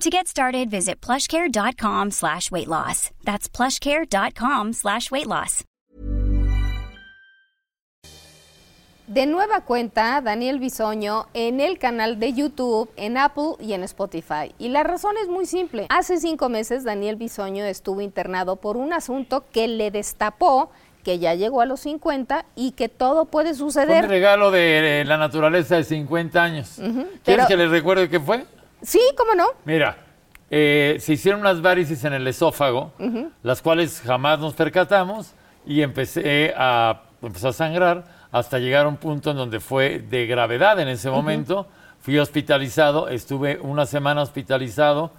To get started, visit plushcare.com slash weight loss. That's plushcare.com slash weight loss. De nueva cuenta, Daniel Bisoño en el canal de YouTube, en Apple y en Spotify. Y la razón es muy simple. Hace cinco meses, Daniel Bisoño estuvo internado por un asunto que le destapó que ya llegó a los 50 y que todo puede suceder. mi regalo de la naturaleza de 50 años. ¿Quieres pero- que les recuerde qué fue? Sí, ¿cómo no? Mira, eh, se hicieron unas varices en el esófago, las cuales jamás nos percatamos y empecé a, empezó a sangrar hasta llegar a un punto en donde fue de gravedad en ese momento. Fui hospitalizado, estuve una semana hospitalizado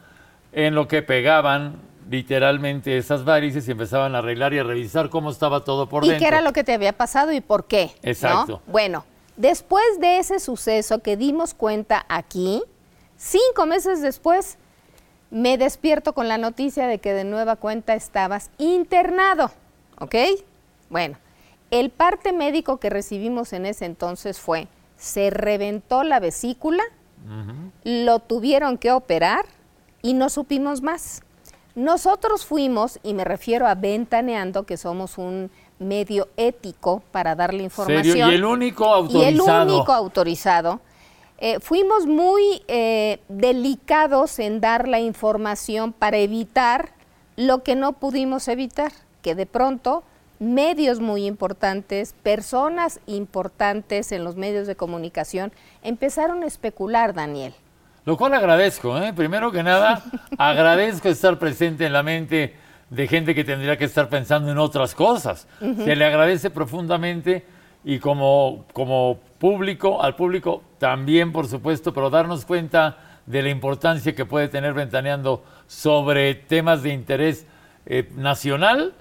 en lo que pegaban literalmente esas varices y empezaban a arreglar y a revisar cómo estaba todo por ¿Y dentro. qué era lo que te había pasado y por qué? ¿no? Exacto. Bueno, después de ese suceso que dimos cuenta aquí, cinco meses después, me despierto con la noticia de que de nueva cuenta estabas internado. ¿Ok? Bueno, el parte médico que recibimos en ese entonces fue, se reventó la vesícula, lo tuvieron que operar y no supimos más. Nosotros fuimos, y me refiero a Ventaneando, que somos un medio ético para darle información. Serio, y el único Y el autorizado. único autorizado. Eh, fuimos muy eh, delicados en dar la información para evitar lo que no pudimos evitar, que de pronto medios muy importantes, personas importantes en los medios de comunicación empezaron a especular, Daniel. Lo cual agradezco, ¿eh? Primero que nada, agradezco estar presente en la mente de gente que tendría que estar pensando en otras cosas. Se le agradece profundamente y como, como público, al público también, por supuesto, pero darnos cuenta de la importancia que puede tener Ventaneando sobre temas de interés eh, nacional.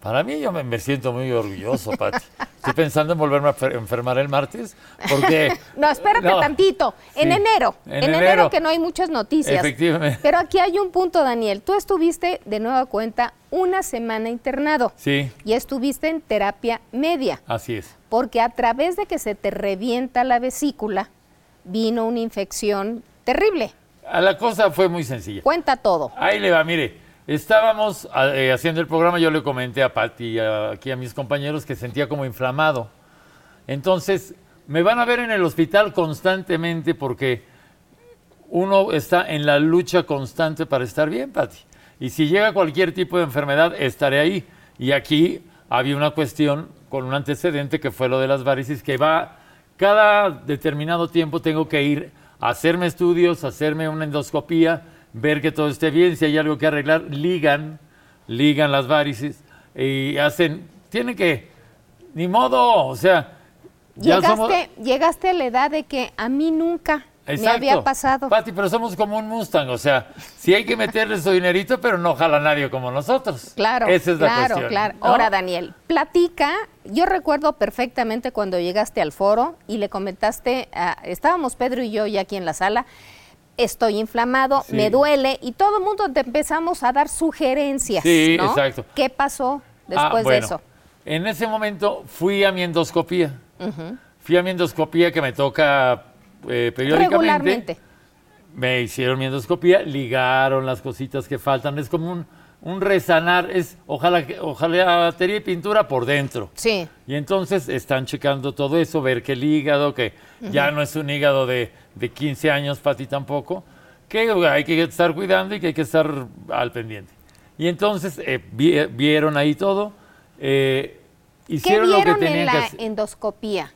Para mí yo me, me siento muy orgulloso, Pati. Estoy pensando en volverme a fer- enfermar el martes porque... No, espérate No, tantito. En sí, enero. en En, enero. enero. que no hay muchas noticias. Efectivamente. Pero aquí hay un punto, Daniel. Tú estuviste de nueva cuenta una semana internado. Sí, Y estuviste en terapia media. así es. Porque a través de que se te revienta la vesícula, vino una infección terrible. Ah, La cosa fue muy sencilla. Cuenta todo. Ahí le va, mire. Estábamos ah, eh, haciendo el programa, yo le comenté a Pati y a- aquí a mis compañeros que sentía como inflamado. Entonces, me van a ver en el hospital constantemente porque uno está en la lucha constante para estar bien, Pati. Y si llega cualquier tipo de enfermedad, estaré ahí. Y aquí había una cuestión con un antecedente que fue lo de las varices, que va, cada determinado tiempo tengo que ir a hacerme estudios, hacerme una endoscopía, ver que todo esté bien, si hay algo que arreglar, ligan, ligan las varices y hacen, tienen que, ni modo, o sea, ya Llegaste, somos... llegaste a la edad de que a mí nunca me había pasado. Pati, pero somos como un Mustang, o sea, sí hay que meterle su dinerito, pero no jala nadie como nosotros. Claro, Esa es la claro, cuestión. claro. ¿no? Ahora, Daniel, platica. Yo recuerdo perfectamente cuando llegaste al foro y le comentaste, estábamos Pedro y yo ya aquí en la sala, estoy inflamado, Sí. me duele, y todo el mundo te empezamos a dar sugerencias. Sí, ¿no? exacto. ¿Qué pasó Ah, después bueno, de eso? en ese momento fui a mi endoscopía. Fui a mi endoscopía que me toca eh, periódicamente. Regularmente. Me hicieron mi endoscopía, ligaron las cositas que faltan. Es como un, un resanar, es ojalá, que- ojalá batería y pintura por dentro. Sí. Y entonces están checando todo eso, ver que el hígado, que ya no es un hígado de, de 15 años para ti tampoco, que hay que estar cuidando y que hay que estar al pendiente. Y entonces eh, vi- vieron ahí todo, eh, ¿Qué hicieron lo que vieron en tenían que la hacer. endoscopía?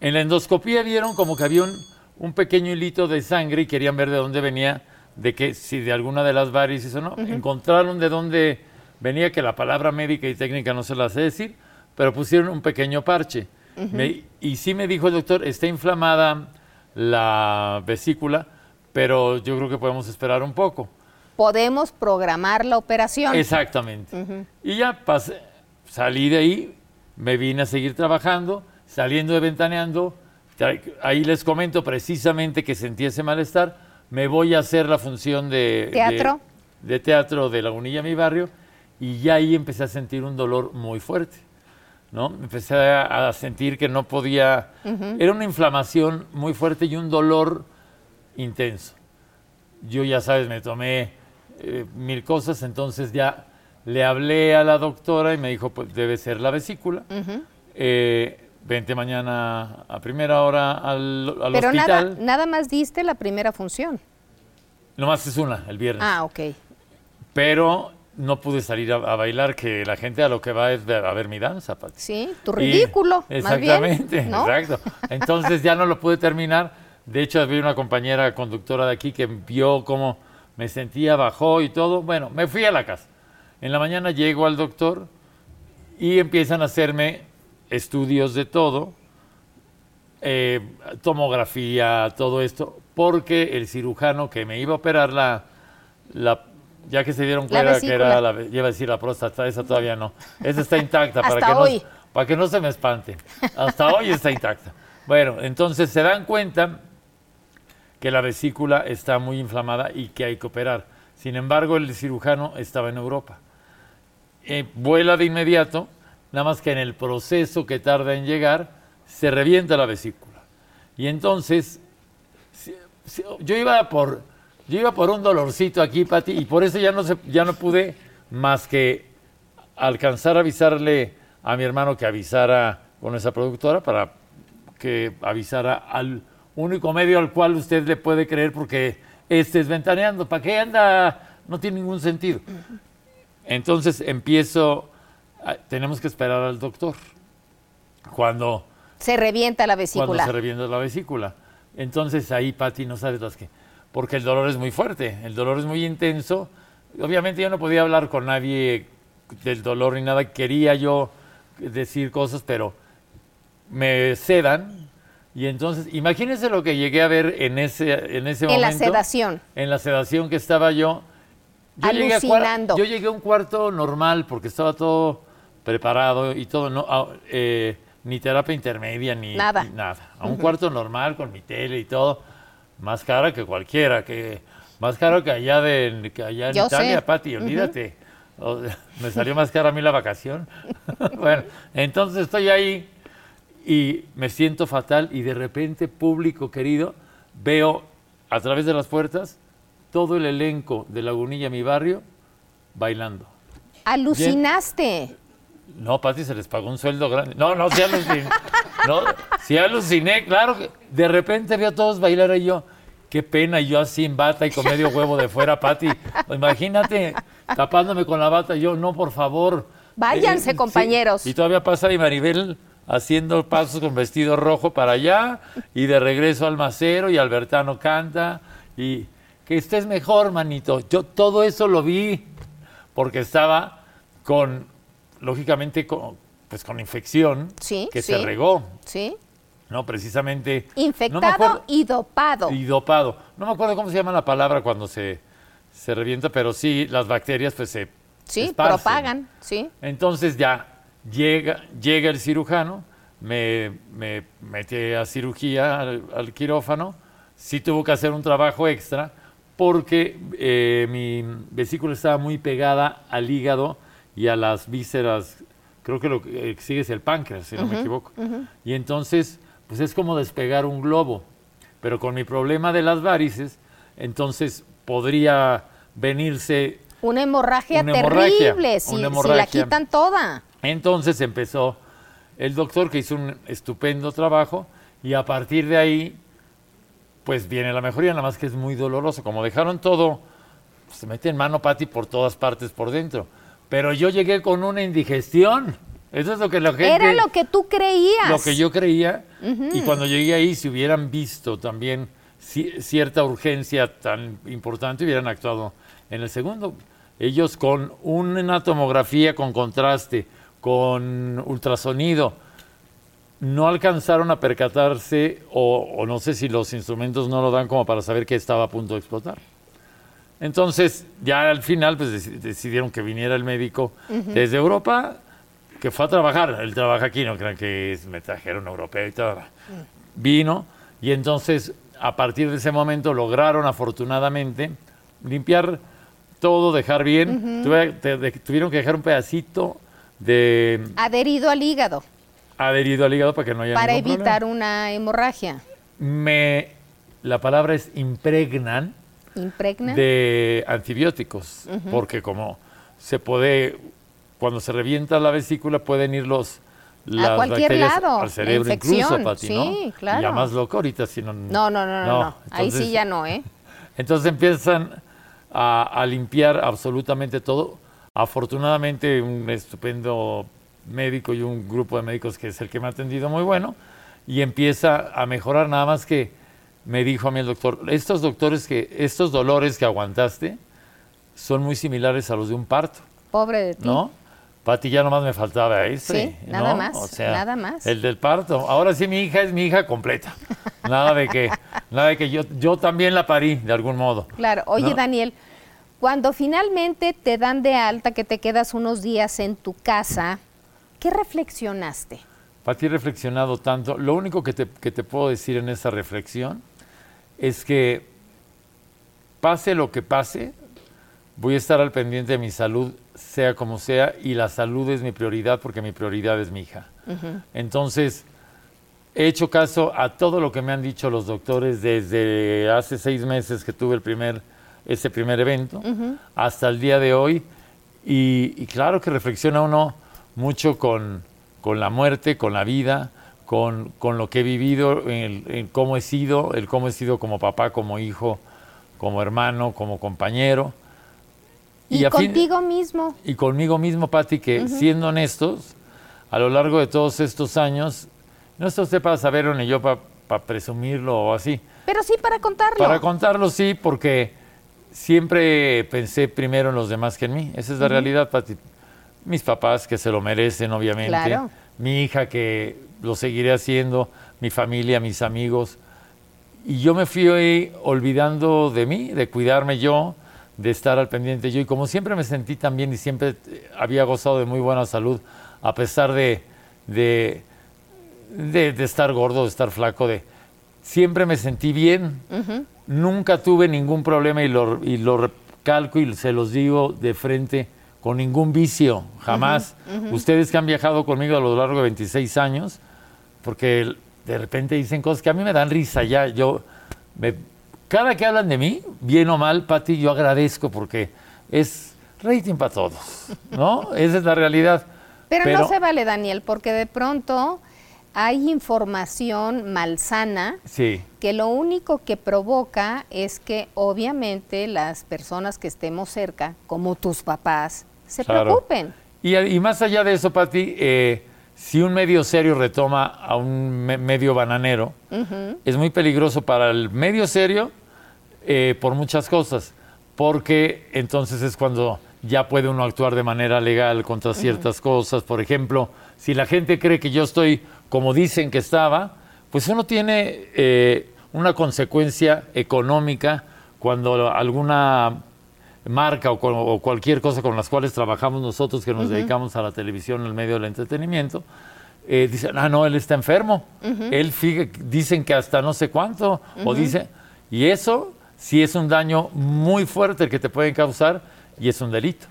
En la endoscopía vieron como que había un, un pequeño hilito de sangre y querían ver de dónde venía, de que si de alguna de las varices o no. Encontraron de dónde venía, que la palabra médica y técnica no se la sé decir, pero pusieron un pequeño parche. Me- y sí me dijo el doctor, está inflamada la vesícula, pero yo creo que podemos esperar un poco. Podemos programar la operación. Exactamente. Y ya pasé, salí de ahí, me vine a seguir trabajando, saliendo de Ventaneando. Ahí les comento precisamente que sentí ese malestar. Me voy a hacer la función de ¿Teatro? De, de teatro de Lagunilla, mi barrio, y ya ahí empecé a sentir un dolor muy fuerte. ¿no? Empecé a, a sentir que no podía. Era una inflamación muy fuerte y un dolor intenso yo ya sabes, me tomé eh, mil cosas, entonces ya le hablé a la doctora y me dijo, pues debe ser la vesícula. Eh, vente mañana a primera hora al, al Pero nada, hospital. nada más diste la primera función. Nomás es una, el viernes. Ah, ok. Pero no pude salir a, a bailar, que la gente a lo que va es ver- a ver mi danza, Pati. Sí, tu Y- ridículo, bien. Exactamente, ¿no? exacto. Entonces ya no lo pude terminar. De hecho, había una compañera conductora de aquí que vio cómo me sentía, bajó y todo. Bueno, me fui a la casa. En la mañana llego al doctor y empiezan a hacerme estudios de todo, eh, tomografía, todo esto, porque el cirujano que me iba a operar la, la ya que se dieron cuenta que era la, iba a decir la próstata, esa todavía no. Esa está intacta para que hoy. no para que no se me espanten. Hasta hoy está intacta. Bueno, entonces se dan cuenta que la vesícula está muy inflamada y que hay que operar. Sin embargo, el cirujano estaba en Europa. Eh, vuela de inmediato, nada más que en el proceso que tarda en llegar, se revienta la vesícula. Y entonces, yo iba por, yo iba por un dolorcito aquí, Pati, y por eso ya no, se, ya no pude más que alcanzar a avisarle a mi hermano que avisara con esa productora para que avisara al único medio al cual usted le puede creer porque este es ventaneando. ¿Para qué anda? No tiene ningún sentido. Entonces empiezo, tenemos que esperar al doctor. Cuando, Se revienta la cuando vesícula. se revienta la vesícula. Entonces ahí, Pati, no sabes las que. Porque el dolor es muy fuerte, el dolor es muy intenso. Obviamente yo no podía hablar con nadie del dolor ni nada. Quería yo decir cosas, pero me sedan. Y entonces, imagínense lo que llegué a ver en ese, en ese En la momento. sedación. En la sedación que estaba yo. Yo llegué, a cuar- Alucinando. yo llegué a un cuarto normal porque estaba todo preparado y todo, no, ah, eh, ni terapia intermedia ni Nada. ni nada. A un cuarto normal con mi tele y todo, más cara que cualquiera, que más caro que allá de que allá en Yo Italia. Pati, olvídate. O- me salió más cara a mí la vacación. bueno, entonces estoy ahí y me siento fatal y de repente, público querido, veo a través de las puertas todo el elenco de Lagunilla, mi barrio, bailando. Alucinaste. No, Pati, se les pagó un sueldo grande. No, no, sí aluciné. No, sí aluciné, claro. que De repente veo a todos bailar y yo, qué pena, y yo así en bata y con medio huevo de fuera, Pati. Imagínate, tapándome con la bata, yo, no, por favor. Váyanse, sí. compañeros. Y todavía pasa y Maribel haciendo pasos con vestido rojo para allá y de regreso al macero y Albertano canta y que estés mejor, manito. Yo todo eso lo vi porque estaba con, lógicamente, con, pues con infección Sí, que sí. se regó, ¿Sí? ¿no? Precisamente. Infectado no acuerdo- y dopado. y dopado. No me acuerdo cómo se llama la palabra cuando se, se revienta, pero sí, las bacterias pues se sí, esparcen. propagan. Sí. Entonces ya llega, llega el cirujano, me, me mete a cirugía al, al quirófano, sí tuvo que hacer un trabajo extra porque eh, mi vesícula estaba muy pegada al hígado y a las vísceras creo que lo que eh, sigue es el páncreas, si no me equivoco. Y entonces, pues es como despegar un globo. Pero con mi problema de las varices, entonces podría venirse Una hemorragia Una hemorragia, terrible, si, una si la quitan toda. Entonces empezó el doctor que hizo un estupendo trabajo y a partir de ahí, pues viene la mejoría, nada más que es muy doloroso. Como dejaron todo, se mete en mano Pati por todas partes por dentro. Pero yo llegué con una indigestión. Eso es lo que la gente... Era lo que tú creías. Lo que yo creía. Y cuando llegué ahí, si hubieran visto también ci- cierta urgencia tan importante, hubieran actuado en el segundo. Ellos con una tomografía con contraste, con ultrasonido, no alcanzaron a percatarse, o, o no sé si los instrumentos no lo dan como para saber que estaba a punto de explotar. Entonces, ya al final, pues deci- decidieron que viniera el médico desde Europa, que fue a trabajar. Él trabaja aquí, no crean que es, me trajeron europeo y todo. Vino, y entonces, a partir de ese momento, lograron afortunadamente limpiar todo, dejar bien. Tuve- te- de- tuvieron que dejar un pedacito de Adherido al hígado adherido al hígado para que no haya para evitar problema. una hemorragia. Me, la palabra es impregnan Impregna. de antibióticos, porque como se puede, cuando se revienta la vesícula pueden ir los las cualquier lado, al cerebro la incluso, infección, Pati, ¿no? sí, claro. Y ya más loco ahorita, si no... No, no, no, no, no. Ahí entonces- sí ya no, ¿eh? Entonces empiezan a, a limpiar absolutamente todo. Afortunadamente un estupendo médico y un grupo de médicos que es el que me ha atendido muy bueno y empieza a mejorar nada más que me dijo a mí el doctor, estos doctores que estos dolores que aguantaste son muy similares a los de un parto, Pobre de ti. ¿no? Pati, ya nomás me faltaba este. Sí, nada ¿no? más, O sea, nada más. El del parto. Ahora sí mi hija es mi hija completa. Nada de que, nada de que yo, yo también la parí de algún modo. Claro. Oye, ¿no? Daniel, cuando finalmente te dan de alta, que te quedas unos días en tu casa, ¿qué reflexionaste? Para ti he reflexionado tanto. Lo único que te, que te puedo decir en esa reflexión es que pase lo que pase, voy a estar al pendiente de mi salud, sea como sea, y la salud es mi prioridad porque mi prioridad es mi hija. Entonces, he hecho caso a todo lo que me han dicho los doctores desde hace seis meses que tuve el primer, ese primer evento hasta el día de hoy. Y, y claro que reflexiona uno mucho con, con la muerte, con la vida, con, con lo que he vivido, en cómo he sido, el cómo he sido como papá, como hijo, como hermano, como compañero. Y, fin- contigo mismo. y conmigo mismo, Pati, que siendo honestos, a lo largo de todos estos años, no está usted para saberlo ni yo para presumirlo o así. Pero sí para contarlo. Para contarlo, sí, porque siempre pensé primero en los demás que en mí. Esa es la realidad, Pati. Mis papás, que se lo merecen, obviamente. Claro. Mi hija, que lo seguiré haciendo. Mi familia, mis amigos. Y yo me fui olvidando de mí, de cuidarme yo, de estar al pendiente yo. Y como siempre me sentí tan bien y siempre eh, había gozado de muy buena salud, a pesar de, de, de- de estar gordo, de estar flaco, de siempre me sentí bien. Nunca tuve ningún problema y lo, y lo recalco y se los digo de frente con ningún vicio, jamás. Ustedes que han viajado conmigo a lo largo de 26 años, porque de repente dicen cosas que a mí me dan risa ya. Yo, me- cada que hablan de mí, bien o mal, Pati, yo agradezco porque es rating para todos, ¿no? Esa es la realidad. Pero, no se vale, Daniel, porque de pronto hay información malsana Sí, que lo único que provoca es que obviamente las personas que estemos cerca, como tus papás, se Claro. preocupen. Y, y más allá de eso, Pati, eh, si un medio serio retoma a un me- medio bananero, es muy peligroso para el medio serio eh, por muchas cosas, porque entonces es cuando ya puede uno actuar de manera legal contra ciertas cosas. Por ejemplo, si la gente cree que yo estoy como dicen que estaba, pues uno tiene eh, una consecuencia económica cuando alguna marca o, o cualquier cosa con las cuales trabajamos nosotros que nos dedicamos a la televisión, el medio del entretenimiento, eh, dicen, ah, no, él está enfermo. Él fije- dicen que hasta no sé cuánto, o dice, y eso sí es un daño muy fuerte el que te pueden causar y es un delito.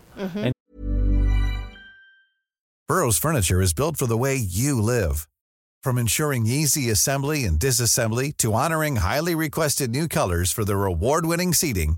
Burrow's furniture is built for the way you live. From ensuring easy assembly and disassembly to honoring highly requested new colors for their award-winning seating,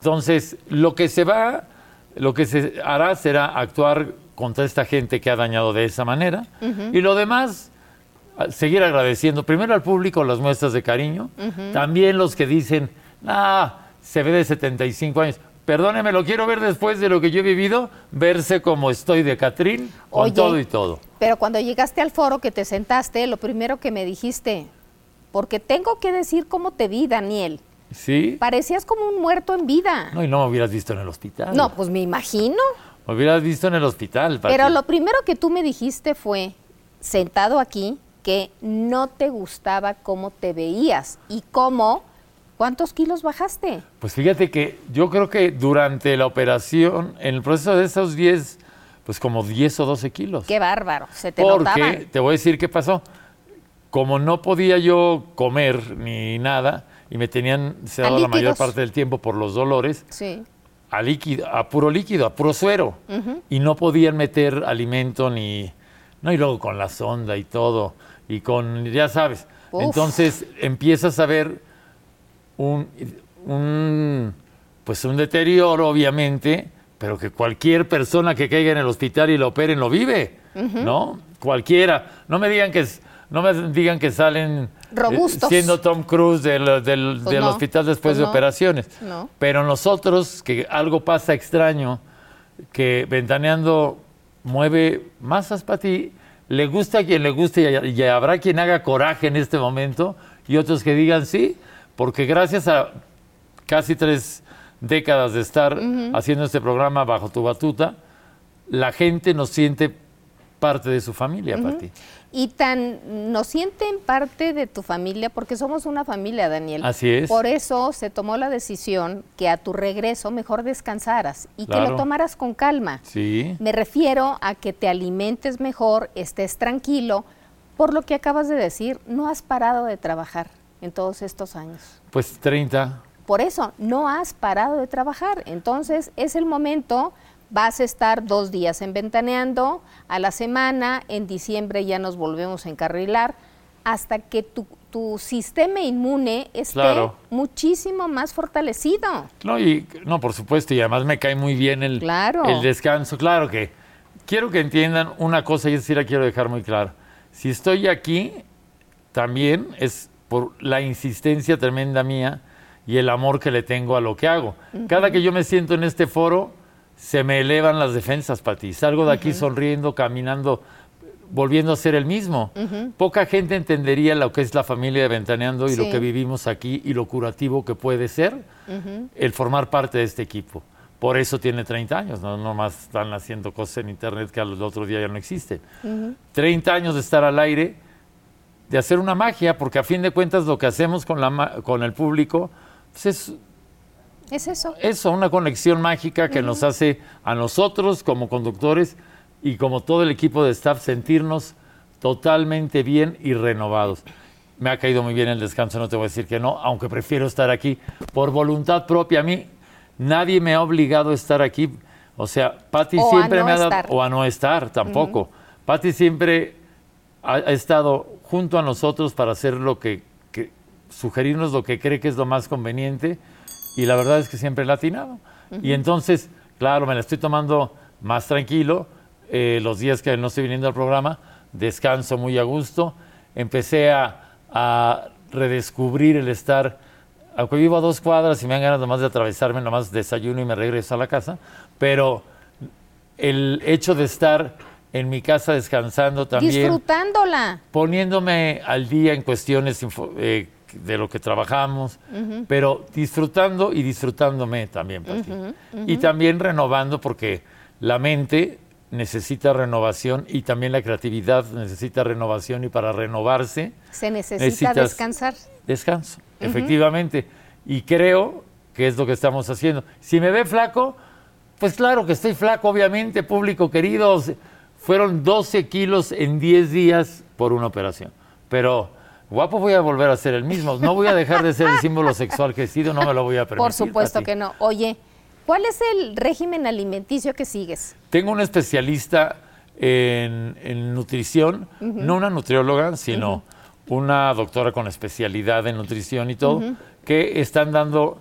Entonces, lo que se va, lo que se hará será actuar contra esta gente que ha dañado de esa manera. Y lo demás, seguir agradeciendo primero al público las muestras de cariño, también los que dicen, ah, se ve de 75 años. Perdóneme, lo quiero ver después de lo que yo he vivido, verse como estoy de Catrín, con Oye. todo y todo. Pero cuando llegaste al foro que te sentaste, lo primero que me dijiste, porque tengo que decir cómo te vi, Daniel. ¿Sí? Parecías como un muerto en vida. No, y no me hubieras visto en el hospital. No, pues me imagino. Me hubieras visto en el hospital. Pati. Pero lo primero que tú me dijiste fue, sentado aquí, que no te gustaba cómo te veías y cómo, ¿cuántos kilos bajaste? Pues fíjate que yo creo que durante la operación, en el proceso de esos 10, pues como 10 o 12 kilos. Qué bárbaro, se te Porque, notaban. te voy a decir qué pasó. Como no podía yo comer ni nada, y me tenían sedado la mayor parte del tiempo por los dolores, Sí. a, líquido, a puro líquido, a puro suero. Y no podían meter alimento ni... No, y luego con la sonda y todo, y con, ya sabes. Uf. Entonces empiezas a ver un, un, pues un deterioro, obviamente, pero que cualquier persona que caiga en el hospital y lo operen lo vive, ¿no? Cualquiera. No me digan que, es- no me digan que salen eh, Robustos. siendo Tom Cruise del, del- Pues del no, hospital después pues de no, operaciones. no. Pero nosotros, que algo pasa extraño, que Ventaneando mueve masas para ti, le gusta a quien le guste y, y habrá quien haga coraje en este momento y otros que digan sí, porque gracias a casi tres décadas de estar haciendo este programa bajo tu batuta, la gente nos siente parte de su familia, Pati. Y tan nos sienten parte de tu familia porque somos una familia, Daniel. Así es. Por eso se tomó la decisión que a tu regreso mejor descansaras y que lo tomaras con calma. Sí. Me refiero a que te alimentes mejor, estés tranquilo. Por lo que acabas de decir, no has parado de trabajar en todos estos años. Pues 30. Por eso, no has parado de trabajar. Entonces, es el momento, vas a estar dos días en Ventaneando a la semana, en diciembre ya nos volvemos a encarrilar, hasta que tu, tu sistema inmune esté Claro. muchísimo más fortalecido. No, y, no, por supuesto, y además me cae muy bien el, Claro. el descanso. Claro que quiero que entiendan una cosa y sí la quiero dejar muy clara. Si estoy aquí, también es por la insistencia tremenda mía y el amor que le tengo a lo que hago. Cada que yo me siento en este foro, se me elevan las defensas para ti. Salgo de aquí sonriendo, caminando, volviendo a ser el mismo. Poca gente entendería lo que es la familia de Ventaneando y lo que vivimos aquí y lo curativo que puede ser el formar parte de este equipo. Por eso tiene 30 años, no nomás están haciendo cosas en internet que al otro día ya no existen. 30 años de estar al aire, de hacer una magia, porque a fin de cuentas lo que hacemos con, la, con el público pues es Es eso. eso, una conexión mágica que nos hace a nosotros como conductores y como todo el equipo de staff sentirnos totalmente bien y renovados. Me ha caído muy bien el descanso, no te voy a decir que no, aunque prefiero estar aquí por voluntad propia. A mí nadie me ha obligado a estar aquí. O sea, Patti O siempre no me ha dado, estar. o a no estar tampoco. Patti siempre ha, ha estado junto a nosotros para hacer lo que, que- sugerirnos lo que cree que es lo más conveniente y la verdad es que siempre le ha atinado. Y entonces, claro, me la estoy tomando más tranquilo eh, los días que no estoy viniendo al programa, descanso muy a gusto, empecé a, a redescubrir el estar aunque vivo a dos cuadras y me dan ganas nomás de atravesarme, nomás desayuno y me regreso a la casa, pero el hecho de estar en mi casa descansando también, Disfrutándola. poniéndome al día en cuestiones eh, de lo que trabajamos, pero disfrutando y disfrutándome también, Pati. Y también renovando porque la mente necesita renovación y también la creatividad necesita renovación y para renovarse Se necesita descansar. descanso, efectivamente. Y creo que es lo que estamos haciendo. Si me ve flaco, pues claro que estoy flaco, obviamente, público querido. Fueron 12 kilos en 10 días por una operación. Pero guapo voy a volver a ser el mismo. No voy a dejar de ser el símbolo sexual que he sido, no me lo voy a permitir. Por supuesto que no. Oye, ¿cuál es el régimen alimenticio que sigues? Tengo una especialista en, en nutrición, no una nutrióloga, sino una doctora con especialidad en nutrición y todo, que están dando...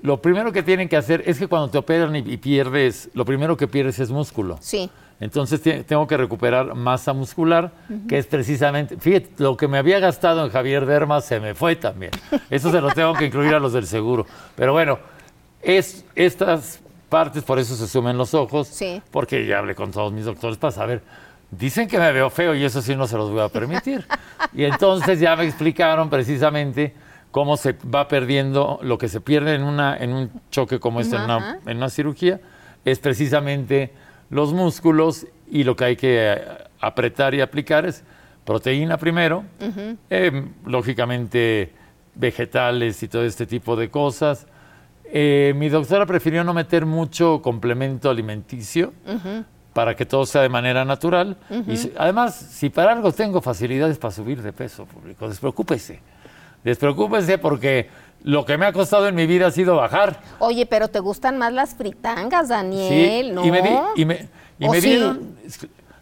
Lo primero que tienen que hacer es que cuando te operan y, y pierdes, lo primero que pierdes es músculo. Sí. Entonces te- tengo que recuperar masa muscular, que es precisamente, fíjate, lo que me había gastado en Javier Derma se me fue también. Eso se lo tengo que incluir a los del seguro. Pero bueno, es, estas partes, por eso se sumen los ojos, Sí. porque ya hablé con todos mis doctores para saber. Dicen que me veo feo y eso sí no se los voy a permitir. Y entonces ya me explicaron precisamente cómo se va perdiendo, lo que se pierde en, una, en un choque como este, en una, en una cirugía, es precisamente los músculos y lo que hay que eh, apretar y aplicar es proteína primero, eh, lógicamente vegetales y todo este tipo de cosas. Eh, mi doctora prefirió no meter mucho complemento alimenticio para que todo sea de manera natural. Y si- además, si para algo tengo facilidades para subir de peso, público, despreocúpese. Despreocúpese porque lo que me ha costado en mi vida ha sido bajar. Oye, pero te gustan más las fritangas, Daniel, ¿no? y me, di- y me, y ¿O me sí? dieron.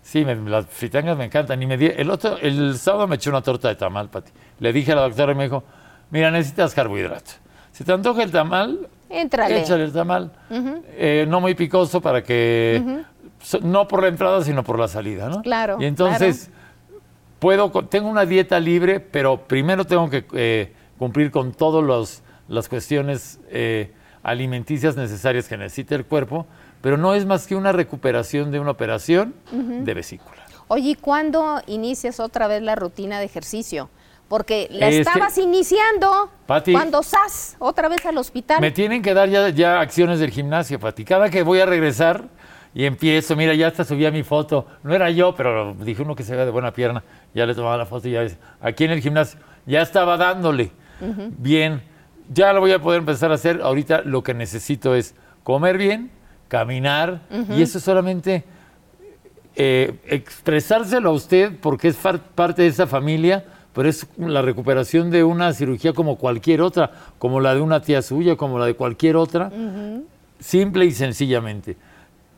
Sí, me- las fritangas me encantan. Y me di- el, otro, el sábado me eché una torta de tamal, Pati. Le dije a la doctora y me dijo: Mira, necesitas carbohidrato. Si te antoja el tamal, Éntrale. échale el tamal. Eh, no muy picoso para que. so- No por la entrada, sino por la salida, ¿no? Claro, Y entonces. Puedo, tengo una dieta libre, pero primero tengo que eh, cumplir con todas las cuestiones eh, alimenticias necesarias que necesita el cuerpo, pero no es más que una recuperación de una operación de vesícula. Oye, ¿y cuándo inicias otra vez la rutina de ejercicio? Porque la Este- estabas iniciando Pati- cuando sas otra vez al hospital. Me tienen que dar ya, ya acciones del gimnasio, Pati. Cada que voy a regresar y empiezo, mira, ya hasta subí a mi foto. No era yo, pero dije uno que se ve de buena pierna. Ya le tomaba la foto y ya ves, aquí en el gimnasio. Ya estaba dándole. Bien, ya lo voy a poder empezar a hacer. Ahorita lo que necesito es comer bien, caminar, y eso solamente eh, expresárselo a usted porque es parte de esa familia, pero es la recuperación de una cirugía como cualquier otra, como la de una tía suya, como la de cualquier otra, simple y sencillamente.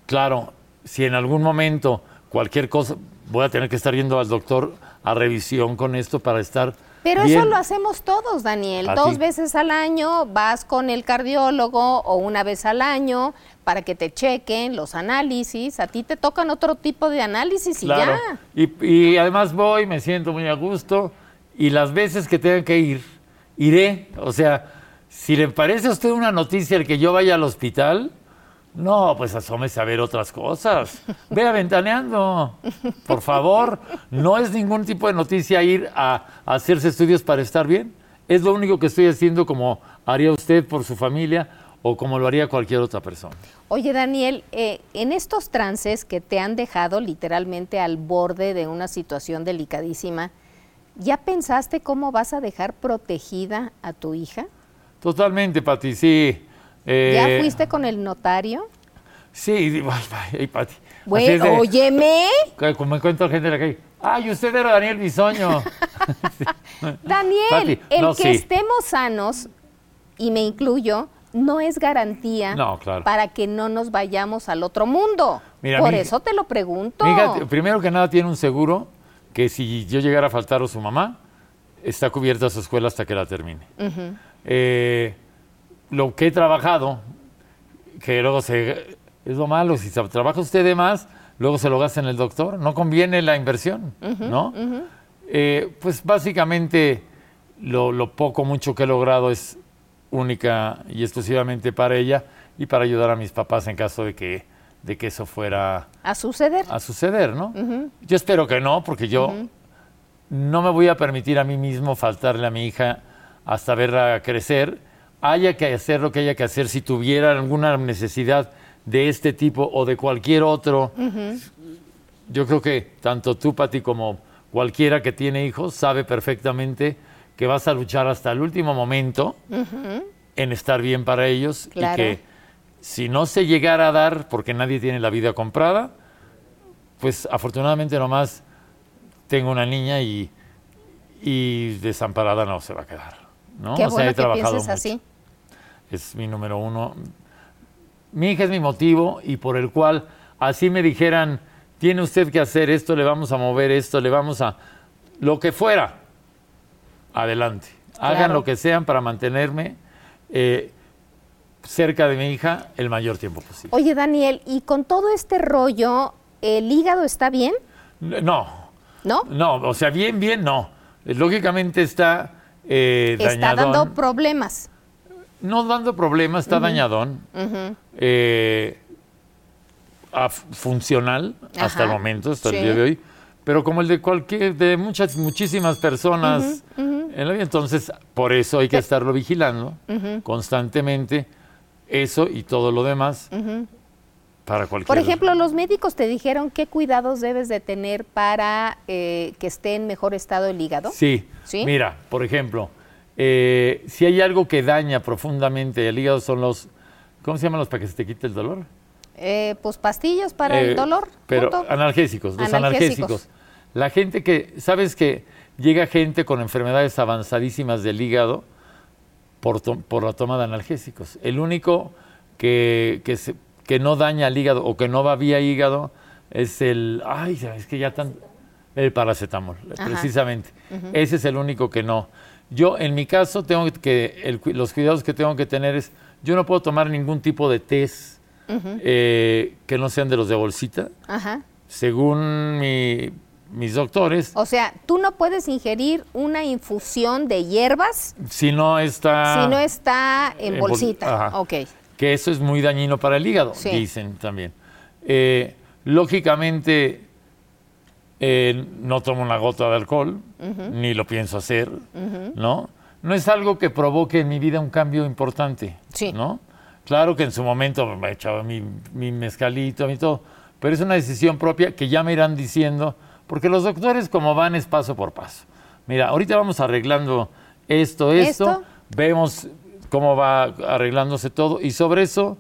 Claro, si en algún momento cualquier cosa, voy a tener que estar yendo al doctor a revisión con esto para estar Pero bien. eso lo hacemos todos, Daniel. ¿A Dos ti? veces al año vas con el cardiólogo o una vez al año para que te chequen los análisis. A ti te tocan otro tipo de análisis y ya. Y, y además voy, me siento muy a gusto y las veces que tenga que ir, iré. O sea, si le parece a usted una noticia el que yo vaya al hospital, no, pues asómese a ver otras cosas. Vea ventaneando, por favor. No es ningún tipo de noticia ir a, a hacerse estudios para estar bien. Es lo único que estoy haciendo como haría usted por su familia o como lo haría cualquier otra persona. Oye, Daniel, eh, en estos trances que te han dejado literalmente al borde de una situación delicadísima, ¿ya pensaste cómo vas a dejar protegida a tu hija? Totalmente, Pati, sí. Eh, ¿Ya fuiste con el notario? Sí, ay, Pati. Bueno, de- óyeme. Como encuentro gente en la calle. Ay, usted era Daniel Bisoño. Daniel, Pati, el no, que sí. estemos sanos, y me incluyo, no es garantía No, claro. para que no nos vayamos al otro mundo. Mira, Por mi- eso te lo pregunto. Hija, primero que nada, tiene un seguro que si yo llegara a faltar o su mamá, está cubierta su escuela hasta que la termine. Eh, lo que he trabajado, que luego se. Es lo malo, si se- trabaja usted de más, luego se lo gasta en el doctor. No conviene la inversión, ¿no? Eh, pues básicamente lo, lo poco, mucho que he logrado es única y exclusivamente para ella y para ayudar a mis papás en caso de que, de que eso fuera A suceder. a suceder, ¿no? Yo espero que no, porque yo no me voy a permitir a mí mismo faltarle a mi hija hasta verla crecer. Haya que hacer lo que haya que hacer. Si tuviera alguna necesidad de este tipo o de cualquier otro, yo creo que tanto tú, Pati, como cualquiera que tiene hijos, sabe perfectamente que vas a luchar hasta el último momento en estar bien para ellos Claro. y que si no se llegara a dar, porque nadie tiene la vida comprada, pues afortunadamente nomás tengo una niña y, y desamparada no se va a quedar. ¿No? Qué O sea, bueno he que trabajado mucho. así. Es mi número uno. Mi hija es mi motivo y por el cual así me dijeran, tiene usted que hacer esto, le vamos a mover esto, le vamos a... Lo que fuera, adelante. Hagan Claro. lo que sean para mantenerme eh, cerca de mi hija el mayor tiempo posible. Oye, Daniel, y con todo este rollo, ¿el hígado está bien? No, ¿No? no, o sea, bien, bien, no. Lógicamente está eh, Está dañadón. dando problemas. no dando problemas, está dañadón. eh, a- funcional hasta el momento, hasta sí. el día de hoy. Pero como el de cualquier, de muchas, muchísimas personas en la vida. Entonces, por eso hay que estarlo vigilando constantemente. Eso y todo lo demás para cualquier. Por ejemplo, los médicos te dijeron qué cuidados debes de tener para eh, que esté en mejor estado el hígado. Sí. ¿Sí? Mira, por ejemplo, eh, si hay algo que daña profundamente el hígado son los, ¿cómo se llaman los para que se te quite el dolor? Eh, pues pastillas para Eh, el dolor. Pero punto. analgésicos, los Analgésicos. analgésicos. La gente que, ¿sabes que llega gente con enfermedades avanzadísimas del hígado por, to- por la toma de analgésicos? El único que, que, se- que no daña al hígado o que no va vía hígado es el, ay, es que ya tan, el paracetamol, precisamente. Ese es el único que no. Yo, en mi caso, tengo que, el los cuidados que tengo que tener es, yo no puedo tomar ningún tipo de test eh, que no sean de los de bolsita. Ajá. Según mi- mis doctores, O sea, tú no puedes ingerir una infusión de hierbas si no está... si no está en en bol- bolsita. ajá. Ok. que eso es muy dañino para el hígado, Sí. dicen también. Eh, lógicamente, eh, no tomo una gota de alcohol, ni lo pienso hacer, ¿no? No es algo que provoque en mi vida un cambio importante, Sí. ¿no? Claro que en su momento me echaba mi, mi mezcalito, mi todo, pero es una decisión propia que ya me irán diciendo, porque los doctores como van es paso por paso. Mira, ahorita vamos arreglando esto, esto, Esto. vemos cómo va arreglándose todo y sobre eso,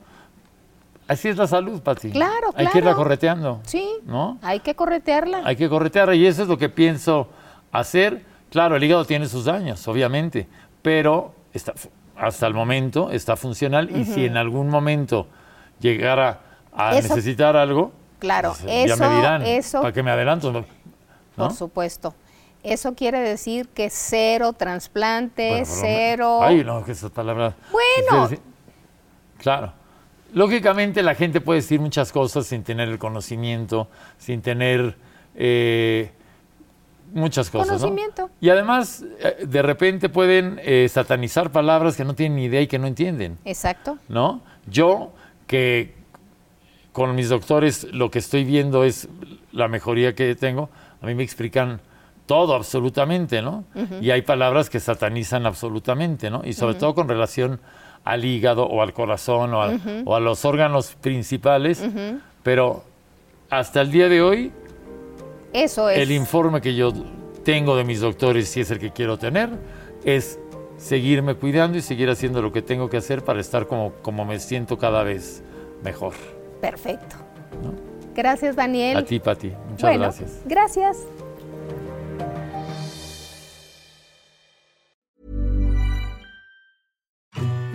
así es la salud, Pati. Claro, Hay que irla claro. correteando. Sí. ¿No? Hay que corretearla. Hay que corretearla y eso es lo que pienso hacer. Claro, el hígado tiene sus daños, obviamente, pero está, hasta el momento está funcional y si en algún momento llegara a Eso- necesitar algo, Claro, pues, ya eso- me dirán, eso- ¿para qué me adelanto? ¿no? Por supuesto. Eso quiere decir que cero trasplante, Bueno, cero. Ay, no, que esa palabra. Bueno. Claro. Lógicamente la gente puede decir muchas cosas sin tener el conocimiento, sin tener eh, muchas cosas. ¿no? Conocimiento. Y además, eh, de repente pueden eh, satanizar palabras que no tienen ni idea y que no entienden. Exacto. ¿no? Yo, que con mis doctores lo que estoy viendo es la mejoría que tengo, a mí me explican todo absolutamente, ¿no? Y hay palabras que satanizan absolutamente, ¿no? Y sobre todo con relación al hígado o al corazón o, al- o a los órganos principales, pero hasta el día de hoy Eso es. el informe que yo tengo de mis doctores, si es el que quiero tener, es seguirme cuidando y seguir haciendo lo que tengo que hacer para estar como, como me siento cada vez mejor. Perfecto. Gracias, Daniel. A ti, Pati. Muchas bueno, gracias. Gracias.